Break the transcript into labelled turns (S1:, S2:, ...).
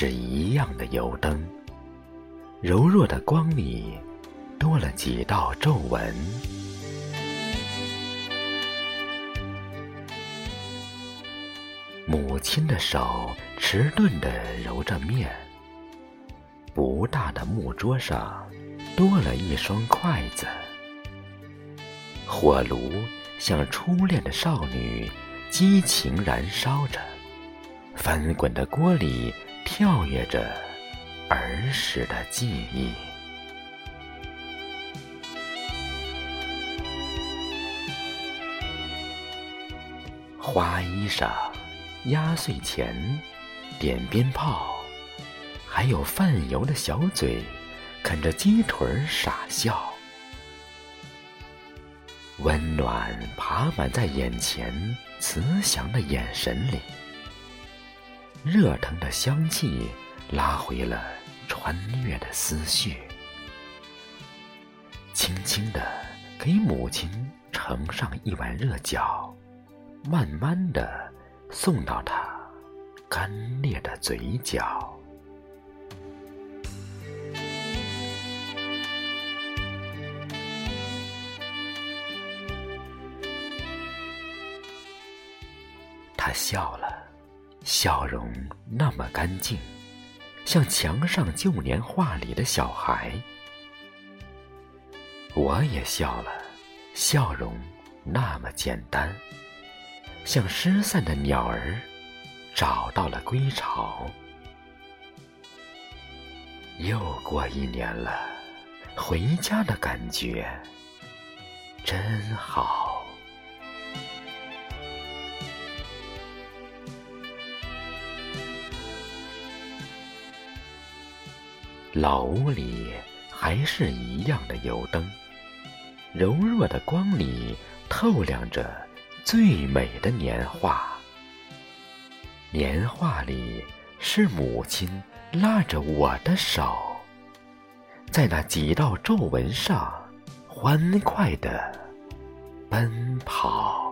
S1: 是一样的油灯，柔弱的光里多了几道皱纹。母亲的手迟钝地揉着面，不大的木桌上多了一双筷子，火炉像初恋的少女，激情燃烧着。翻滚的锅里跳跃着儿时的记忆。花衣裳、压岁钱、点鞭炮，还有泛油的小嘴，啃着鸡腿傻笑。温暖爬满在眼前，慈祥的眼神里。热腾的香气拉回了穿越的思绪，轻轻的给母亲盛上一碗热饺，慢慢的送到她干裂的嘴角。他笑了。笑容那么干净，像墙上旧年画里的小孩。我也笑了，笑容那么简单，像失散的鸟儿找到了归巢。又过一年了，回家的感觉真好。老屋里还是一样的油灯，柔弱的光里透亮着最美的年画。年画里是母亲拉着我的手，在那几道皱纹上欢快的奔跑。